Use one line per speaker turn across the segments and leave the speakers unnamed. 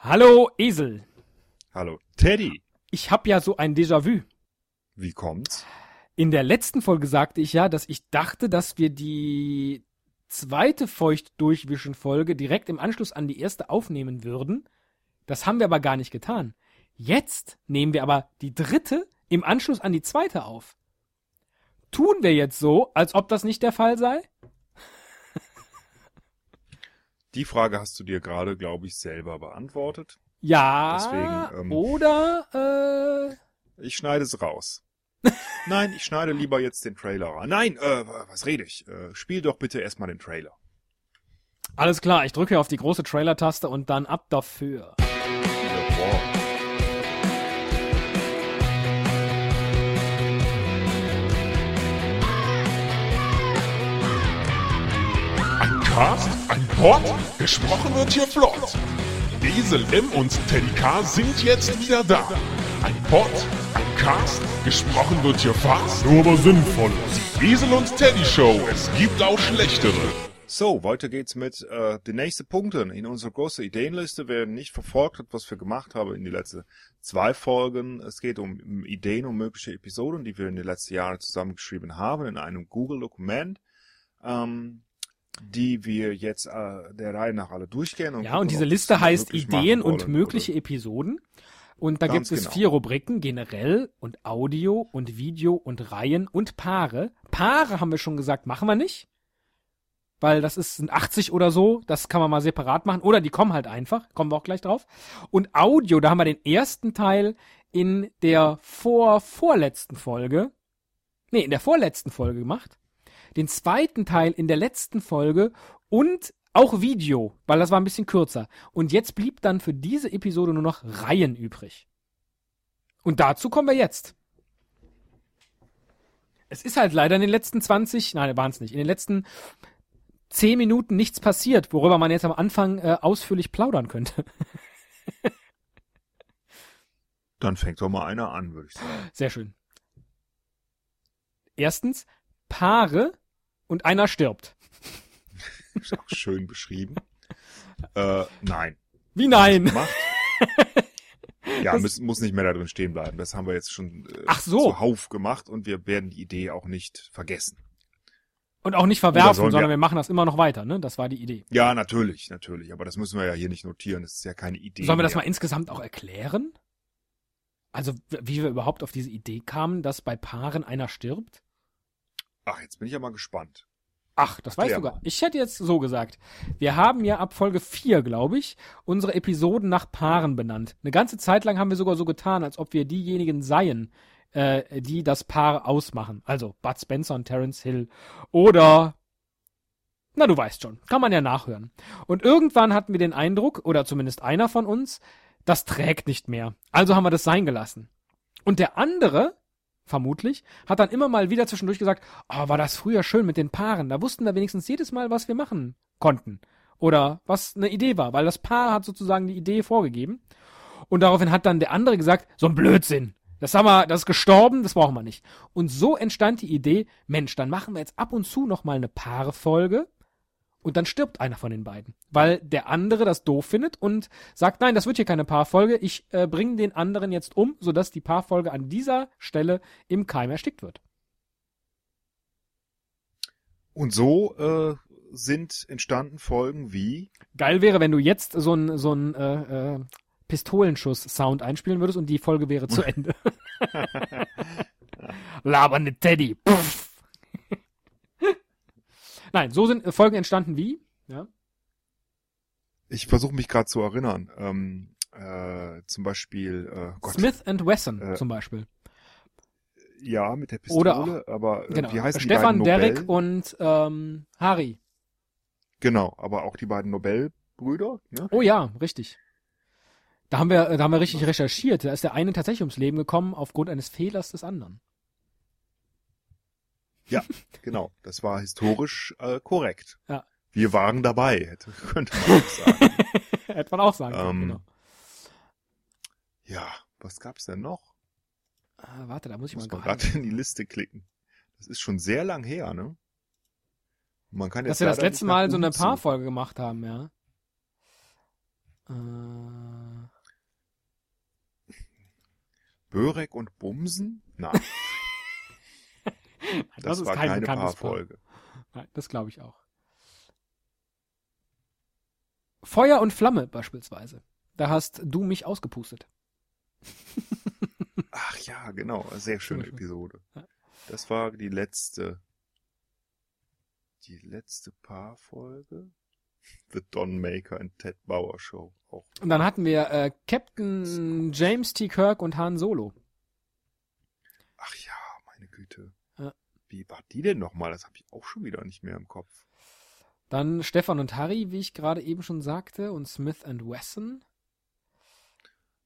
Hallo Esel.
Hallo Teddy.
Ich hab ja so ein Déjà-vu.
Wie kommt's?
In der letzten Folge sagte ich ja, dass ich dachte, dass wir die zweite Feucht-Durchwischen-Folge direkt im Anschluss an die erste aufnehmen würden. Das haben wir aber gar nicht getan. Jetzt nehmen wir aber die dritte im Anschluss an die zweite auf. Tun wir jetzt so, als ob das nicht der Fall sei?
Die Frage hast du dir gerade, glaube ich, selber beantwortet.
Ja.
Deswegen, ähm,
oder äh,
Ich schneide es raus. Nein, ich schneide lieber jetzt den Trailer rein. Nein, äh, was rede ich? Äh, spiel doch bitte erstmal den Trailer.
alles klar. Ich drücke auf die große Trailer-Taste und dann ab dafür.
Ja, boah.
Ein Cast, ein Pod, gesprochen wird hier flott. Esel M und Teddy K sind jetzt wieder da. Ein Pod, ein Cast, gesprochen wird hier fast, nur aber sinnvoll. Die und Teddy Show, es gibt auch schlechtere.
So, weiter geht's mit äh, den nächsten Punkten. In unserer großen Ideenliste, wer nicht verfolgt hat, was wir gemacht haben in die letzten zwei Folgen. Es geht um, um Ideen und mögliche Episoden, die wir in den letzten Jahren zusammengeschrieben haben in einem Google-Dokument, ähm, die wir jetzt äh, der Reihe nach alle durchgehen. Und
Ja, und diese Liste heißt Ideen und mögliche
oder-
Episoden. Und da
Ganz
gibt es
genau.
vier Rubriken, generell und Audio und Video und Reihen und Paare. Paare haben wir schon gesagt, machen wir nicht. Weil das ist sind 80 oder so, das kann man mal separat machen. Oder die kommen halt einfach, kommen wir auch gleich drauf. Und Audio, da haben wir den ersten Teil in der vor vorletzten Folge, nee, in der vorletzten Folge gemacht. Den zweiten Teil in der letzten Folge und auch Video, weil das war ein bisschen kürzer. Und jetzt blieb dann für diese Episode nur noch Reihen übrig. Und dazu kommen wir jetzt. Es ist halt leider in den letzten 20, nein, waren es nicht, in den letzten 10 Minuten nichts passiert, worüber man jetzt am Anfang äh, ausführlich plaudern könnte.
Dann fängt doch mal einer an, würde ich sagen.
Sehr schön. Erstens, Paare und einer stirbt.
Ist auch schön beschrieben. äh, nein.
Wie nein?
Ja,
Das-
muss, muss nicht mehr da drin stehen bleiben. Das haben wir jetzt schon äh,
Ach so.
zuhauf gemacht und wir werden die Idee auch nicht vergessen.
Und auch nicht verwerfen, sondern
wir-
wir machen das immer noch weiter, ne? Das war die Idee.
Ja, natürlich, natürlich. Aber das müssen wir ja hier nicht notieren. Das ist ja keine Idee.
Sollen wir das mal insgesamt auch erklären? Also, wie wir überhaupt auf diese Idee kamen, dass bei Paaren einer stirbt?
Ach, jetzt bin ich ja mal gespannt.
Ach, das weißt du gar. Ich hätte jetzt so gesagt. Wir haben ja ab Folge 4, glaube ich, unsere Episoden nach Paaren benannt. Eine ganze Zeit lang haben wir sogar so getan, als ob wir diejenigen seien, äh, die das Paar ausmachen. Also Bud Spencer und Terence Hill. Oder na, du weißt schon, kann man ja nachhören. Und irgendwann hatten wir den Eindruck, oder zumindest einer von uns, das trägt nicht mehr. Also haben wir das sein gelassen. Und der andere, vermutlich, hat dann immer mal wieder zwischendurch gesagt, oh, war das früher schön mit den Paaren. Da wussten wir wenigstens jedes Mal, was wir machen konnten. Oder was eine Idee war, weil das Paar hat sozusagen die Idee vorgegeben. Und daraufhin hat dann der andere gesagt, so ein Blödsinn. Das haben wir, das ist gestorben, das brauchen wir nicht. Und so entstand die Idee, Mensch, dann machen wir jetzt ab und zu noch mal eine Paarfolge und dann stirbt einer von den beiden, weil der andere das doof findet und sagt, nein, das wird hier keine Paarfolge, ich äh, bringe den anderen jetzt um, sodass die Paarfolge an dieser Stelle im Keim erstickt wird.
Und so äh, sind entstanden Folgen wie
Geil wäre, wenn du jetzt so ein so ein äh, äh, Pistolenschuss-Sound einspielen würdest und die Folge wäre zu Ende. Labernde Teddy. Puff. Nein, so sind äh, Folgen entstanden wie? Ja.
ich versuche mich gerade zu erinnern. Ähm, äh, zum Beispiel äh, Gott,
Smith and Wesson
Äh,
zum Beispiel.
ja mit der Pistole,
Oder auch-
aber äh,
Genau.
wie heißen
Stefan,
die beiden
Derek
Nobel?
und ähm, Harry.
Genau, aber auch die beiden Nobelbrüder. Ne?
Oh ja, richtig. Da haben wir, da haben wir richtig recherchiert. Da ist der eine tatsächlich ums Leben gekommen aufgrund eines Fehlers des anderen.
Ja, genau. Das war historisch äh, korrekt.
Ja.
Wir waren dabei, hätte, könnte man auch sagen.
hätte man auch sagen können,
ähm,
genau.
Ja, was gab's denn noch?
Ah, warte, da muss ich
muss
mal gerade
in die Liste klicken. Das ist schon sehr lang her, ne? Man kann jetzt
Dass wir das letzte Mal so eine Paarfolge gemacht haben, ja. Äh...
Börek und Bumsen? Nein. das,
das ist
war
kein
keine
bekanntes Paar.
Paarfolge.
Nein, das glaube ich auch. Feuer und Flamme beispielsweise. Da hast du mich ausgepustet.
Ach ja, genau. Sehr schöne. Episode. Das war die letzte, die letzte Paarfolge. The Don Maker and Ted Bauer Show. Auch.
Und dann hatten wir äh, Captain James T. Kirk und Han Solo.
Ach ja, meine Güte. Wie war die denn nochmal? Das habe ich auch schon wieder nicht mehr im Kopf.
Dann Stefan und Harry, wie ich gerade eben schon sagte, und Smith and Wesson.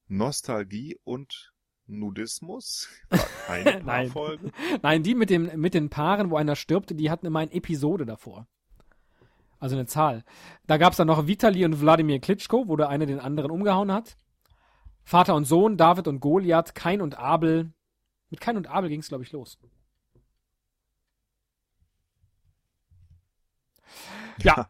Nostalgie und Nudismus. Keine
Nein. Nein, die mit, dem, mit den Paaren, wo einer stirbt, die hatten immer eine Episode davor. Also eine Zahl. Da gab's dann noch Vitali und Wladimir Klitschko, wo der eine den anderen umgehauen hat. Vater und Sohn, David und Goliath, Kain und Abel. Mit Kain und Abel ging's, glaube ich, los. Ja.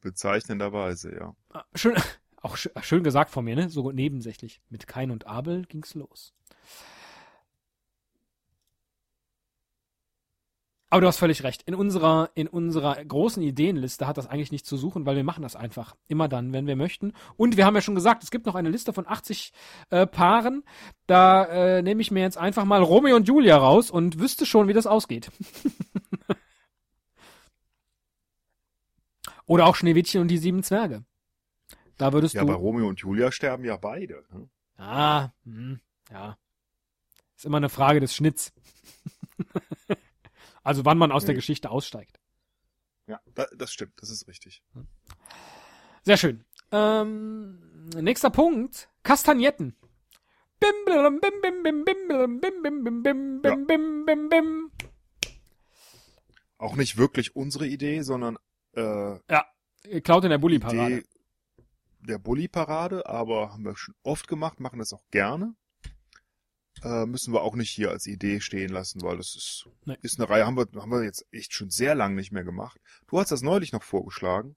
Bezeichnenderweise, ja.
Ah, Schön, auch schön, schön gesagt von mir, ne? So nebensächlich. Mit Kain und Abel ging's los. Aber du hast völlig recht. In unserer, in unserer großen Ideenliste hat das eigentlich nichts zu suchen, weil wir machen das einfach. Immer dann, wenn wir möchten. Und wir haben ja schon gesagt, es gibt noch eine Liste von 80 äh, Paaren. Da äh, nehme ich mir jetzt einfach mal Romeo und Julia raus und wüsste schon, wie das ausgeht. Oder auch Schneewittchen und die sieben Zwerge. Da würdest
Ja,
du.
bei Romeo und Julia sterben ja beide. ne?
Ah, hm, ja. Ist immer eine Frage des Schnitts. also wann man aus der
Nee.
Geschichte aussteigt.
Ja, da, das stimmt, das ist richtig.
Sehr schön. Ähm, nächster Punkt. Kastagnetten. Bim, bim, bim, bim, bim, bim, bim, bim, bim, bim, bim,
Ja.
bim, bim, bim, bim.
Auch nicht wirklich unsere Idee, sondern äh,
Klaut in der Bulli-Parade.
Idee der Bulli-Parade, aber haben wir schon oft gemacht, machen das auch gerne. Äh, müssen wir auch nicht hier als Idee stehen lassen, weil das ist,
Nee.
ist eine Reihe, haben wir, haben wir jetzt echt schon sehr lange nicht mehr gemacht. Du hast das neulich noch vorgeschlagen.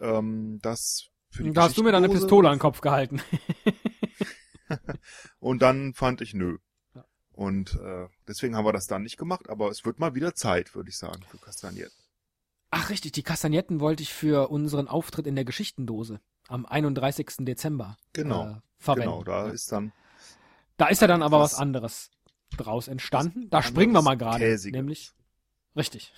Ähm, das für die
Da hast du mir dann eine Pistole an den Kopf gehalten.
Und dann fand ich nö.
Ja.
Und äh, deswegen haben wir das dann nicht gemacht, aber es wird mal wieder Zeit, würde ich sagen, für Kastagnetten.
Ach richtig, die Kastagnetten wollte ich für unseren Auftritt in der Geschichtendose am 31. Dezember
Genau,
äh, verwenden.
Genau, da ist dann
Da ist ja dann aber was
Was-
anderes draus entstanden. Da springen wir mal gerade. Nämlich. Richtig.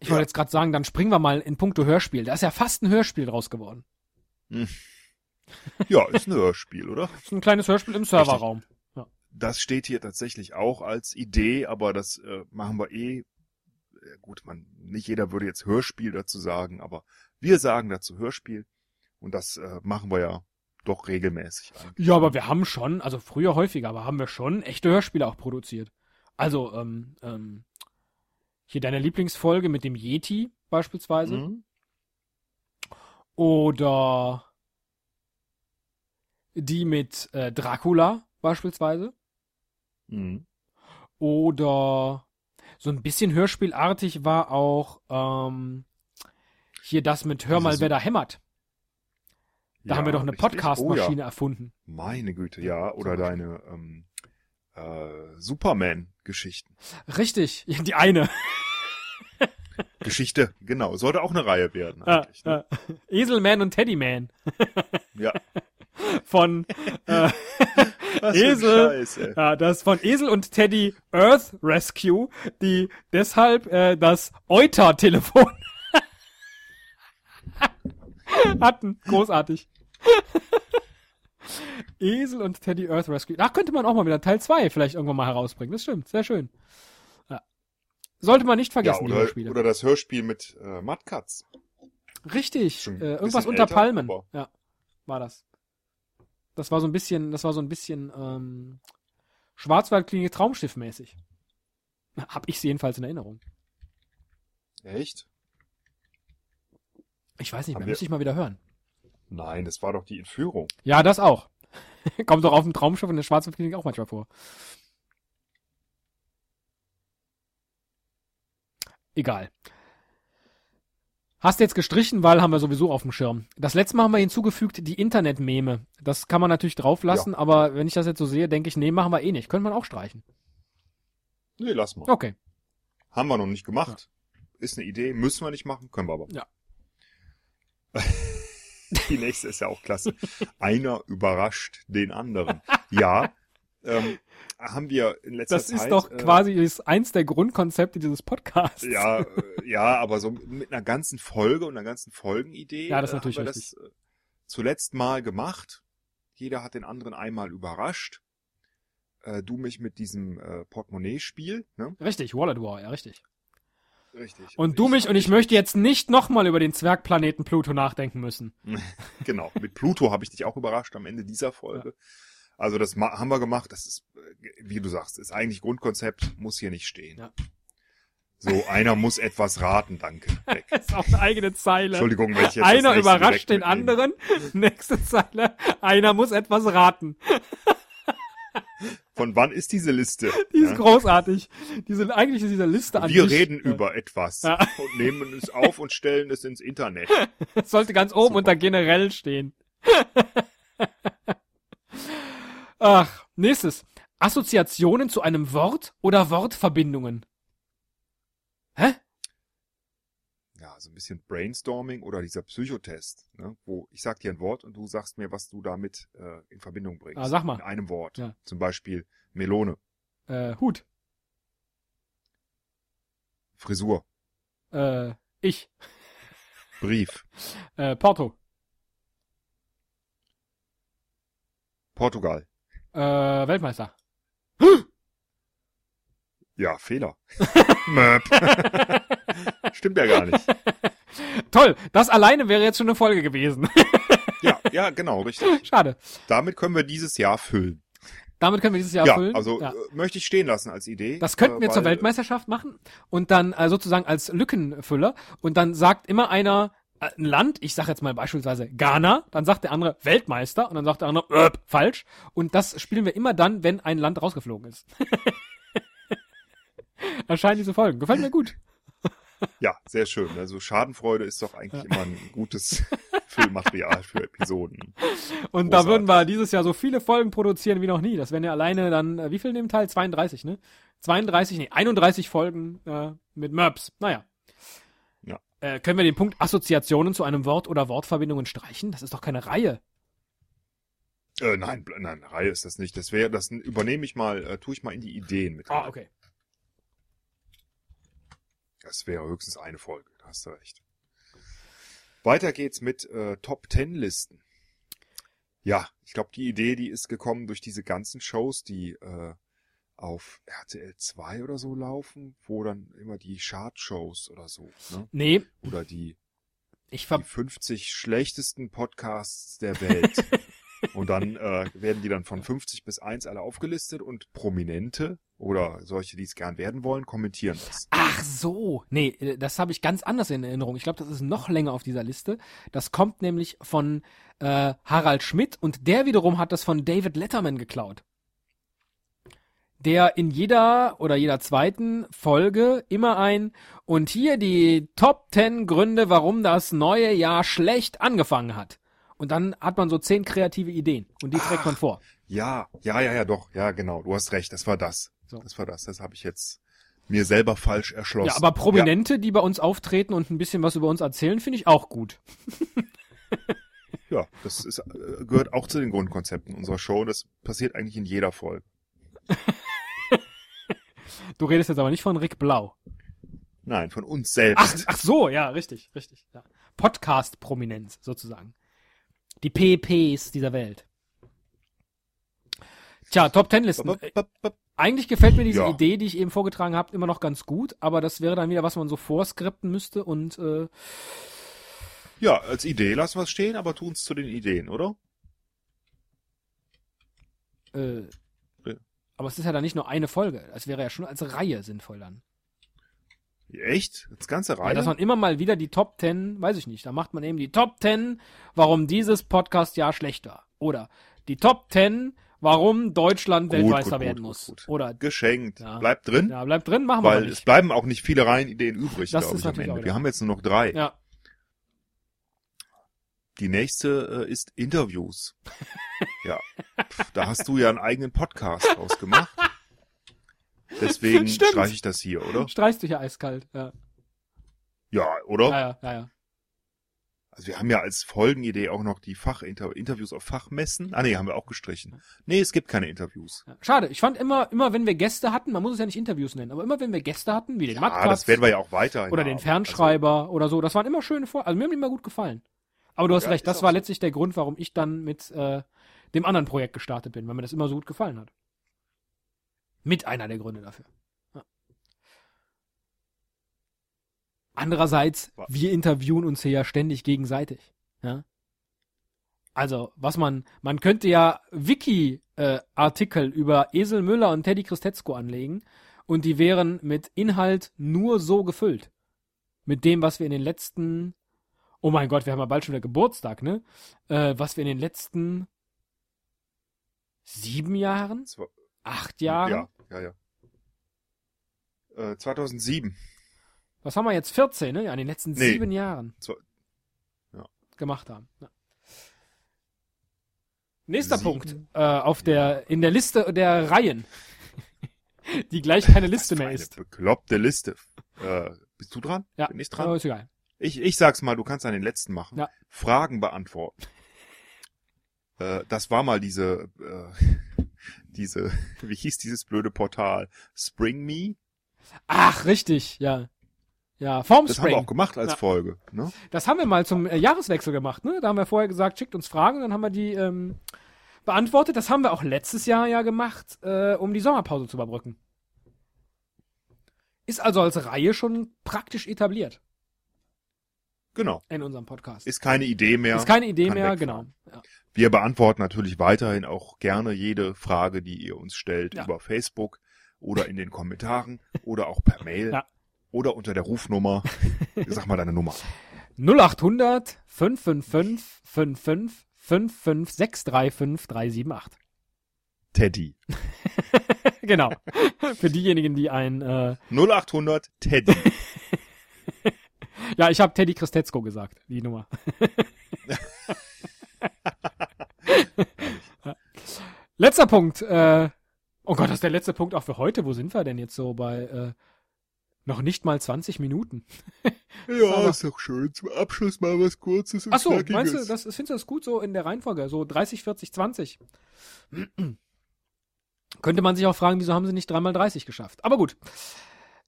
Ich
Ja.
wollte jetzt gerade sagen, dann springen wir mal in puncto Hörspiel. Da ist ja fast ein Hörspiel draus geworden.
ja, ist ein Hörspiel, oder?
Ist ein kleines Hörspiel im Serverraum.
Das steht hier tatsächlich auch als Idee, aber das äh, machen wir eh. Gut, man, nicht jeder würde jetzt Hörspiel dazu sagen, aber wir sagen dazu Hörspiel und das äh, machen wir ja doch regelmäßig. Eigentlich.
Ja, aber wir haben schon, also früher häufiger, aber haben wir schon echte Hörspiele auch produziert. Also, ähm, ähm, hier deine Lieblingsfolge mit dem Yeti beispielsweise.
Mhm.
Oder die mit äh, Dracula beispielsweise.
Mhm.
Oder so ein bisschen hörspielartig war auch ähm, hier das mit Hör mal, wer da hämmert. Da haben wir doch eine. Podcast-Maschine
Oh, ja.
erfunden.
Meine Güte, ja. Oder deine ähm, äh, Superman-Geschichten.
Richtig, die eine.
Geschichte, genau. Sollte auch eine Reihe werden
Ah,
eigentlich. ne?
ah. Eselman und Teddyman
Ja.
von äh,
Was
Esel. Ja, das von Esel und Teddy Earth Rescue, die deshalb äh, das Euter-Telefon hatten. Großartig. Esel und Teddy Earth Rescue. Da könnte man auch mal wieder Teil 2 vielleicht irgendwann mal herausbringen. Das stimmt, sehr schön. Ja. Sollte man nicht
Ja,
vergessen, die
oder, oder das Hörspiel mit äh, Mad Katz.
Richtig. Äh, irgendwas unter
älter,
Palmen. Ja, war das. Das war so ein bisschen, das war so ein bisschen ähm, Schwarzwaldklinik Traumschiff mäßig. Hab ich jedenfalls in Erinnerung.
Echt?
Ich weiß nicht
Haben
mehr,
wir-
müsste ich mal wieder hören.
Nein, das war doch die Entführung.
Ja, das auch. Kommt doch auf dem Traumschiff in der Schwarzwaldklinik auch manchmal vor. Egal. Hast du jetzt gestrichen, weil haben wir sowieso auf dem Schirm. Das letzte Mal haben wir hinzugefügt die Internet-Meme. Das kann man natürlich drauflassen, aber wenn ich das jetzt so sehe, denke ich, nee, machen wir eh nicht. Könnte man auch streichen.
Nee, lass mal.
Okay.
Haben wir noch nicht gemacht. Ist eine Idee, müssen wir nicht machen, können wir aber.
Ja.
Die nächste ist ja auch klasse. Einer überrascht den anderen. Ja, ähm, haben wir in letzter
Das
Zeit.
ist doch
äh,
quasi ist eins der Grundkonzepte dieses Podcasts.
Ja, äh, ja, aber so mit einer ganzen Folge und einer ganzen Folgenidee.
Ja, das ist
äh,
natürlich
haben wir das äh, zuletzt mal gemacht. Jeder hat den anderen einmal überrascht. Äh, du mich mit diesem äh, Portemonnaie-Spiel, ne?
Richtig, Wallet War, ja, richtig.
Richtig.
Und du mich, und ich möchte jetzt nicht nochmal über den Zwergplaneten Pluto nachdenken müssen.
genau, mit Pluto habe ich dich auch überrascht am Ende dieser Folge. Also das haben wir gemacht. Das ist, äh, wie du sagst, ist eigentlich Grundkonzept, muss hier nicht stehen.
Ja.
So, einer muss etwas raten, danke. Weg.
Das ist auch eine eigene Zeile.
Entschuldigung, wenn ich jetzt
einer überrascht den anderen. Nächste Zeile. Einer muss etwas raten.
Von wann ist diese Liste?
Die ist
Ja?
großartig. Diese, eigentlich ist diese Liste an
Wir
sich,
reden
äh,
über etwas
Ja.
und nehmen es auf und stellen es ins Internet.
Das sollte ganz oben
Super.
unter generell stehen. Ach, nächstes. Assoziationen zu einem Wort oder Wortverbindungen. Hä?
Ja, so ein bisschen Brainstorming oder dieser Psychotest, ne? wo ich sag dir ein Wort und du sagst mir, was du damit äh, in Verbindung bringst.
Ah, sag mal.
In einem Wort.
Ja.
Zum Beispiel Melone,
Äh, Hut.
Frisur,
Äh, ich.
Brief,
Äh, Porto.
Portugal.
Äh, Weltmeister.
Ja, Fehler. Möp. Stimmt ja gar nicht.
Toll. Das alleine wäre jetzt schon eine Folge gewesen.
Ja, ja, genau, richtig.
Schade.
Damit können wir dieses Jahr füllen.
Damit können wir dieses Jahr
Ja,
füllen.
also
Ja.
Äh, möchte ich stehen lassen als Idee.
Das könnten wir
äh,
zur Weltmeisterschaft machen und dann äh, sozusagen als Lückenfüller und dann sagt immer einer ein Land, ich sage jetzt mal beispielsweise Ghana, dann sagt der andere Weltmeister und dann sagt der andere äh, falsch und das spielen wir immer dann, wenn ein Land rausgeflogen ist. Erscheinen diese Folgen. Gefällt mir gut.
Ja, sehr schön. Also Schadenfreude ist doch eigentlich immer ein gutes Filmmaterial für Episoden.
Und da
Großartig.
würden wir dieses Jahr so viele Folgen produzieren wie noch nie. Das wären ja alleine dann, äh, wie viel in dem Teil? 32, ne? 32, nee, 31 Folgen äh, mit Merps. Naja. Äh, können wir den Punkt Assoziationen zu einem Wort oder Wortverbindungen streichen? Das ist doch keine Reihe.
Äh, nein, nein, Reihe ist das nicht. Das wäre, das übernehme ich mal, äh, tue ich mal in die Ideen mit. rein.
Ah, okay.
Das wäre höchstens eine Folge, da hast du recht. Weiter geht's mit äh, Top Ten Listen. Ja, ich glaube, die Idee, die ist gekommen durch diese ganzen Shows, die äh, auf RTL 2 oder so laufen, wo dann immer die Chart-Shows oder so, ne?
Nee,
Oder die,
ich
die
ver
50 schlechtesten Podcasts der Welt. und dann äh, werden die dann von 50 bis 1 alle aufgelistet und Prominente oder solche, die es gern werden wollen, kommentieren das.
Ach so. Nee, äh, das habe ich ganz anders in Erinnerung. Ich glaube, das ist noch länger auf dieser Liste. Das kommt nämlich von äh, Harald Schmidt und der wiederum hat das von David Letterman geklaut. Der in jeder oder jeder zweiten Folge immer ein und hier die Top 10 Gründe, warum das neue Jahr schlecht angefangen hat. Und dann hat man so zehn kreative Ideen und die trägt man vor.
Ja, ja, ja, ja, doch, ja, genau, du hast recht, das war das.
So.
Das war das, das habe ich jetzt mir selber falsch erschlossen.
Ja, aber Prominente, die bei uns auftreten und ein bisschen was über uns erzählen, finde ich auch gut.
Ja, ja das ist, äh, gehört auch zu den Grundkonzepten unserer Show. Das passiert eigentlich in jeder Folge.
Du redest jetzt aber nicht von Rick Blau.
Nein, von uns
Ach,
selbst.
ach so, ja, richtig, richtig. Ja. Podcast-Prominenz sozusagen. Die PPs dieser Welt. Tja, Top Ten Listen. Eigentlich gefällt mir diese
Ja.
Idee, die ich eben vorgetragen habe, immer noch ganz gut, aber das wäre dann wieder, was man so vorskripten müsste und äh,
Ja, als Idee lassen wir es stehen, aber tun's zu den Ideen, oder?
äh. Aber es ist ja dann nicht nur eine Folge. Es wäre ja schon als Reihe sinnvoll dann.
Echt? Das ganze
Ja,
Reihe?
dass man immer mal wieder die Top Ten, weiß ich nicht, da macht man eben die Top Ten, warum dieses Podcast-Jahr schlecht war. Oder die Top Ten, warum Deutschland
Gut,
Weltmeister
gut,
werden
gut,
muss. Oder,
Geschenkt.
Ja.
Bleibt drin,
ja, bleibt drin, machen wir
weil es bleiben auch nicht viele Reihenideen übrig, glaube ich, am Ende. Wir haben jetzt nur noch drei.
Ja,
Die nächste äh, ist Interviews. ja, Pff, da hast du ja einen eigenen Podcast draus gemacht. Deswegen
Stimmt.
streiche ich das hier, oder?
Streichst du hier eiskalt. Ja,
Ja, oder?
ja, ja. ja, ja.
Also wir haben ja als Folgenidee auch noch die Fachinter Interviews auf Fachmessen. Ah nee, haben wir auch gestrichen. Nee, es gibt keine Interviews.
Schade, ich fand immer, immer wenn wir Gäste hatten, man muss es ja nicht Interviews nennen, aber immer wenn wir Gäste hatten, wie den
Ja,
Mattkatz
das werden wir ja auch weiterhin
oder den
haben.
Fernschreiber oder so, das waren immer schöne Vor Also mir haben die immer gut gefallen. Aber du hast
Ja,
recht, das war letztlich der Grund, warum ich dann mit äh, dem anderen Projekt gestartet bin, weil mir das immer so gut gefallen hat. Mit einer der Gründe dafür. Ja. Andererseits,
Wa-
wir interviewen uns hier ja ständig gegenseitig. Ja? Also, was man, man könnte ja Wiki-Artikel über Esel Müller und Teddy Christetzko anlegen und die wären mit Inhalt nur so gefüllt. Mit dem, was wir in den letzten, oh mein Gott, wir haben ja bald schon wieder Geburtstag, ne? Äh, was wir in den letzten sieben Jahren,
Zwa-
acht Jahren,
Ja, ja, ja. Äh, 2007.
was haben wir jetzt, 14, ne? Ja, in den letzten
Nee.
sieben Jahren
Zwa- ja.
gemacht haben. Ja. Nächster
Sieben.
Punkt äh, auf der in der Liste der Reihen, die gleich keine Liste mehr ist.
Bekloppte Liste. Äh, bist du dran?
Ja,
Bin ich dran?
ist egal.
Ich, ich sag's mal, du kannst an den letzten machen.
Ja.
Fragen beantworten. äh, das war mal diese, äh, diese, wie hieß dieses blöde Portal? Spring Me?
Ach, richtig, ja. Ja,
Das haben
Formspring.
wir auch gemacht als
Ja.
Folge. Ne?
Das haben wir mal zum äh, Jahreswechsel gemacht, ne? Da haben wir vorher gesagt, schickt uns Fragen, dann haben wir die ähm, beantwortet. Das haben wir auch letztes Jahr ja gemacht, äh, um die Sommerpause zu überbrücken. Ist also als Reihe schon praktisch etabliert
Genau.
in unserem Podcast.
Ist keine Idee mehr.
Ist keine Idee mehr,
wegfallen.
genau. Ja.
Wir beantworten natürlich weiterhin auch gerne jede Frage, die ihr uns stellt,
Ja.
über Facebook oder in den Kommentaren oder auch per Mail
Ja.
oder unter der Rufnummer. Sag mal deine Nummer.
0800 555 55 55 635 378.
Teddy.
genau. Für diejenigen, die ein äh,
0800 Teddy.
Ja, ich habe Teddy Christetzko gesagt, die Nummer. Letzter Punkt. Äh, oh Gott, das ist der letzte Punkt auch für heute. Wo sind wir denn jetzt so bei äh, noch nicht mal 20 Minuten?
ja, ist doch schön. Zum Abschluss mal was Kurzes und
Ach so,
Knackiges.
meinst du, das, findest du das gut so in der Reihenfolge? So 30, 40, 20? Könnte man sich auch fragen, wieso haben sie nicht dreimal 30 geschafft? Aber gut.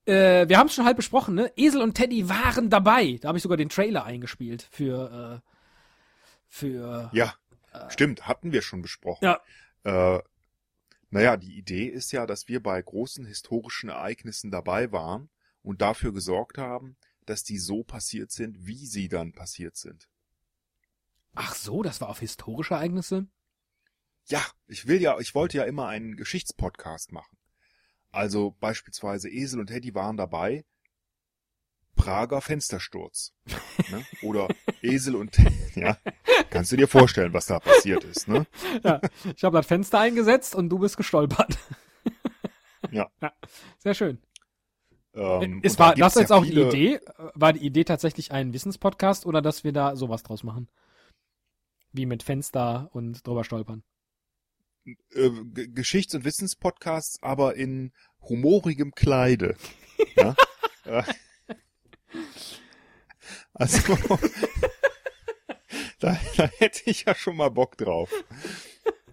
Äh, wir haben es schon halb besprochen, ne? Esel und Teddy waren dabei. Da habe ich sogar den Trailer eingespielt für äh, für
Ja, stimmt, hatten wir schon besprochen.
Ja.
Äh, naja, die Idee ist ja, dass wir bei großen historischen Ereignissen dabei waren und dafür gesorgt haben, dass die so passiert sind, wie sie dann passiert sind.
Ach so, das war auf historische Ereignisse?
Ja, ich will ja, ich wollte ja immer einen Geschichtspodcast machen. Also beispielsweise Esel und Teddy waren dabei. Prager Fenstersturz. Ne? Oder Esel und ja, kannst du dir vorstellen, was da passiert ist, ne?
Ja, ich habe das Fenster eingesetzt und du bist gestolpert.
Ja.
Sehr schön.
Ähm, da
war
gibt's
das jetzt
ja
auch die Idee? War die Idee tatsächlich ein Wissenspodcast oder dass wir da sowas draus machen? Wie mit Fenster und drüber stolpern.
Äh, Geschichts- und Wissenspodcasts, aber in humorigem Kleide. Ja? Also, da, da hätte ich ja schon mal Bock drauf.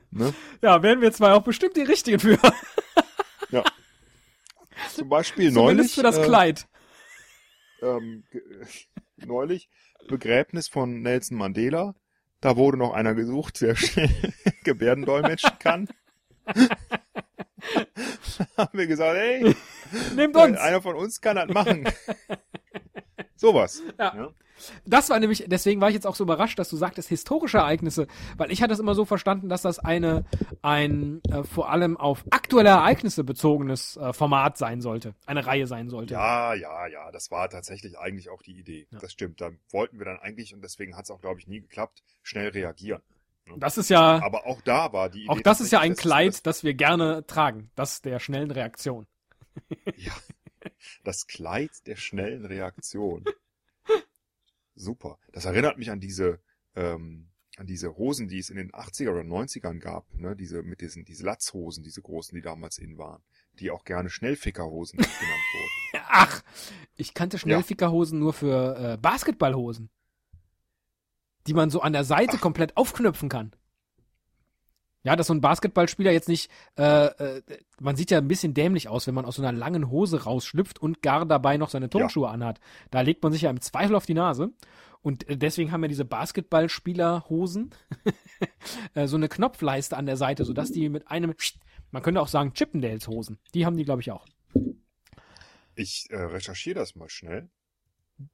Ne?
Ja, wären wir zwei auch bestimmt die richtigen für.
Zum Beispiel
Zumindest
neulich,
für das
äh,
Kleid.
ähm, neulich Begräbnis von Nelson Mandela. Da wurde noch einer gesucht, der schnell Gebärdendolmetschen kann. haben wir gesagt, hey,
Nehmt uns.
einer von uns kann das machen. Sowas.
Ja.
Ja.
Das war nämlich, deswegen war ich jetzt auch so überrascht, dass du sagtest historische Ereignisse, weil ich hatte es immer so verstanden, dass das eine ein äh, vor allem auf aktuelle Ereignisse bezogenes äh, Format sein sollte, eine Reihe sein sollte.
Ja, ja, ja, das war tatsächlich eigentlich auch die Idee. Das stimmt. Da wollten wir dann eigentlich, und deswegen hat es auch, glaube ich, nie geklappt, schnell reagieren.
Das ist ja
Aber auch da war die Idee.
auch das ist ja ein Kleid, das wir gerne tragen, das der schnellen Reaktion.
Das, ja, das Kleid der schnellen Reaktion. Super. Das erinnert mich an diese ähm, an diese Hosen, die es in den 80er oder 90ern gab, ne, diese mit diesen diese Latzhosen, diese großen, die damals in waren, die auch gerne Schnellfickerhosen genannt wurden.
Ach, ich kannte Schnellfickerhosen nur für äh, Basketballhosen, die man so an der Seite
Ach.
komplett aufknöpfen kann. Ja, dass so ein Basketballspieler jetzt nicht, äh, äh, man sieht ja ein bisschen dämlich aus, wenn man aus so einer langen Hose rausschlüpft und gar dabei noch seine Turnschuhe anhat. Da legt man sich ja im Zweifel auf die Nase. Und äh, deswegen haben ja diese Basketballspielerhosen äh, so eine Knopfleiste an der Seite, sodass die mit einem, man könnte auch sagen Chippendales Hosen. Die haben die, glaube ich, auch.
Ich äh, recherchiere das mal schnell.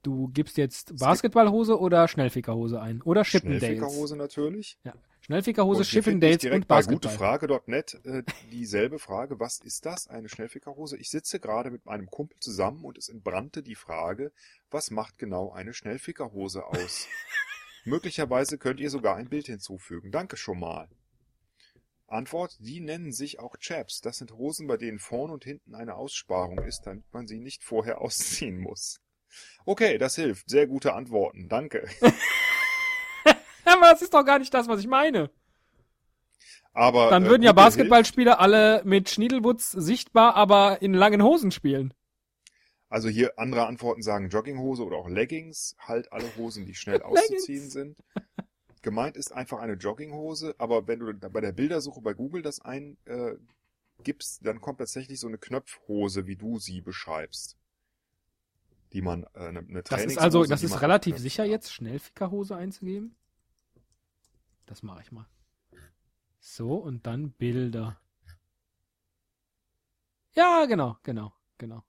Du gibst jetzt Basketballhose oder Schnellfickerhose ein. Oder Chippendales.
Schnellfickerhose natürlich.
Ja. Schnellfickerhose, Chippendales und Basketball.
gutefrage.net äh, dieselbe Frage. Was ist das, eine Schnellfickerhose? Ich sitze gerade mit meinem Kumpel zusammen und es entbrannte die Frage, was macht genau eine Schnellfickerhose aus? Möglicherweise könnt ihr sogar ein Bild hinzufügen. Danke schon mal. Antwort, die nennen sich auch Chaps. Das sind Hosen, bei denen vorn und hinten eine Aussparung ist, damit man sie nicht vorher ausziehen muss. Okay, das hilft. Sehr gute Antworten. Danke.
Aber das ist doch gar nicht das, was ich meine.
Aber
Dann
äh,
würden ja
gute Hilfe-
Basketballspieler alle mit Schniedelwutz sichtbar, aber in langen Hosen spielen.
Also hier andere Antworten sagen Jogginghose oder auch Leggings, halt alle Hosen, die schnell auszuziehen sind. Gemeint ist einfach eine Jogginghose, aber wenn du bei der Bildersuche bei Google das eingibst, äh, gibst, dann kommt tatsächlich so eine Knöpfhose, wie du sie beschreibst. Die man, äh, eine, eine
Das ist also, das ist relativ sicher jetzt, Schnellfickerhose einzugeben. Das mache ich mal. So, und dann Bilder. Ja, genau, genau, genau.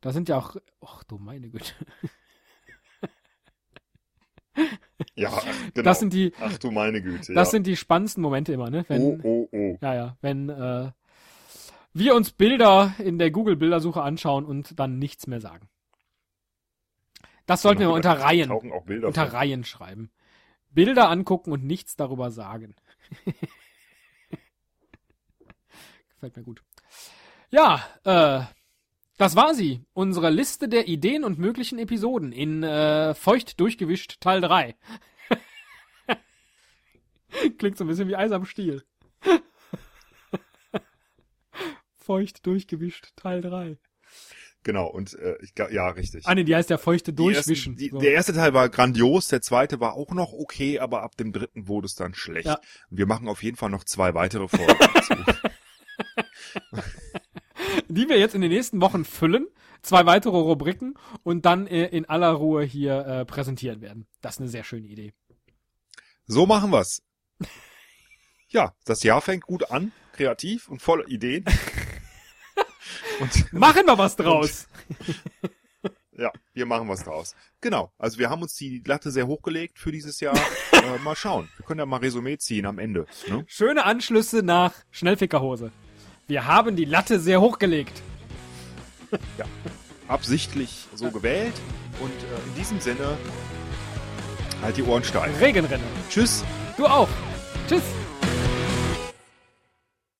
Da sind ja auch, ach du meine Güte.
Ja, genau.
Das sind die,
Ach du meine Güte.
das
ja.
sind die spannendsten Momente immer, ne? Wenn,
oh, oh, oh.
Ja, ja, wenn äh, wir uns Bilder in der Google-Bildersuche anschauen und dann nichts mehr sagen. Das sollten wir mal unter Reihen, unter. Reihen schreiben. Bilder angucken und nichts darüber sagen. Gefällt mir gut. Ja, äh, das war sie. Unsere Liste der Ideen und möglichen Episoden in äh, Feucht durchgewischt Teil 3. Klingt so ein bisschen wie Eis am Stiel. Feucht durchgewischt Teil 3.
Genau, und äh, ich, ja, richtig.
Ah, nee, die heißt ja feuchte
Die ersten-
Durchwischen.
die,
so.
Der erste Teil war grandios, der zweite war auch noch okay, aber ab dem dritten wurde es dann schlecht.
Ja.
Und wir machen auf jeden Fall noch zwei weitere Folgen dazu.
die wir jetzt in den nächsten Wochen füllen. Zwei weitere Rubriken und dann äh, in aller Ruhe hier äh, präsentieren werden. Das ist eine sehr schöne Idee.
So machen wir's. Ja, das Jahr fängt gut an, kreativ und voller Ideen. und
Machen wir was draus.
ja, wir machen was draus. Genau, also wir haben uns die Latte sehr hochgelegt für dieses Jahr. äh, mal schauen, wir können ja mal Resümee ziehen am Ende. Ne?
Schöne Anschlüsse nach Schnellfickerhose. Wir haben die Latte sehr hochgelegt.
Absichtlich so gewählt und äh, in diesem Sinne halt die Ohren steif.
Regenrinne.
Tschüss.
Du auch. Tschüss.